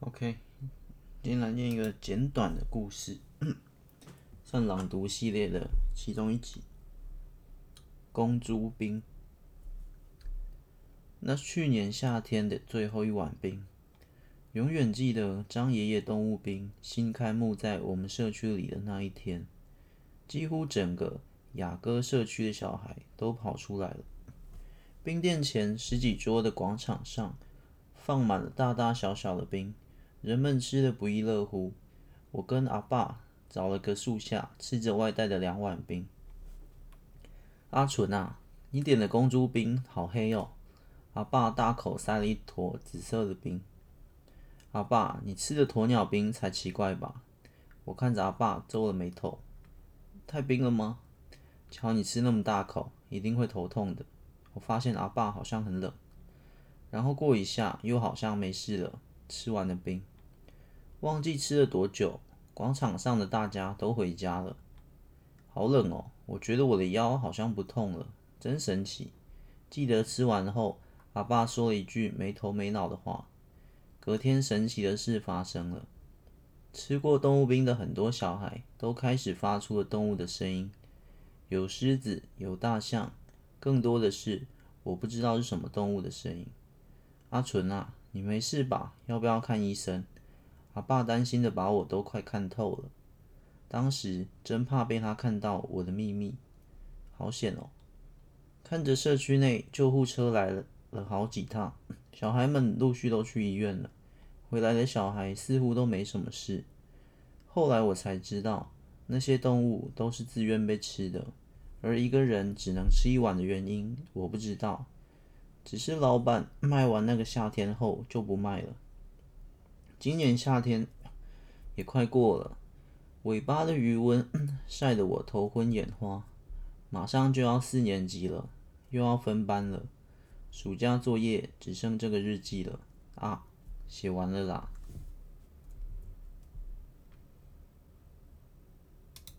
OK，今天来念一个简短的故事，算朗读系列的其中一集。公猪冰。那去年夏天的最后一碗冰，永远记得张爷爷动物冰新开幕在我们社区里的那一天，几乎整个雅歌社区的小孩都跑出来了。冰店前十几桌的广场上，放满了大大小小的冰。人们吃得不亦乐乎。我跟阿爸找了个树下，吃着外带的两碗冰。阿纯啊，你点的公猪冰好黑哦！阿爸大口塞了一坨紫色的冰。阿爸，你吃的鸵鸟冰才奇怪吧？我看着阿爸皱了眉头。太冰了吗？瞧你吃那么大口，一定会头痛的。我发现阿爸好像很冷，然后过一下又好像没事了。吃完的冰，忘记吃了多久，广场上的大家都回家了。好冷哦，我觉得我的腰好像不痛了，真神奇。记得吃完后，阿爸说了一句没头没脑的话。隔天，神奇的事发生了，吃过动物冰的很多小孩都开始发出了动物的声音，有狮子，有大象，更多的是我不知道是什么动物的声音。阿纯啊。你没事吧？要不要看医生？阿爸担心的把我都快看透了。当时真怕被他看到我的秘密，好险哦！看着社区内救护车来了了好几趟，小孩们陆续都去医院了。回来的小孩似乎都没什么事。后来我才知道，那些动物都是自愿被吃的，而一个人只能吃一碗的原因，我不知道。只是老板卖完那个夏天后就不卖了。今年夏天也快过了，尾巴的余温晒得我头昏眼花。马上就要四年级了，又要分班了，暑假作业只剩这个日记了啊，写完了啦。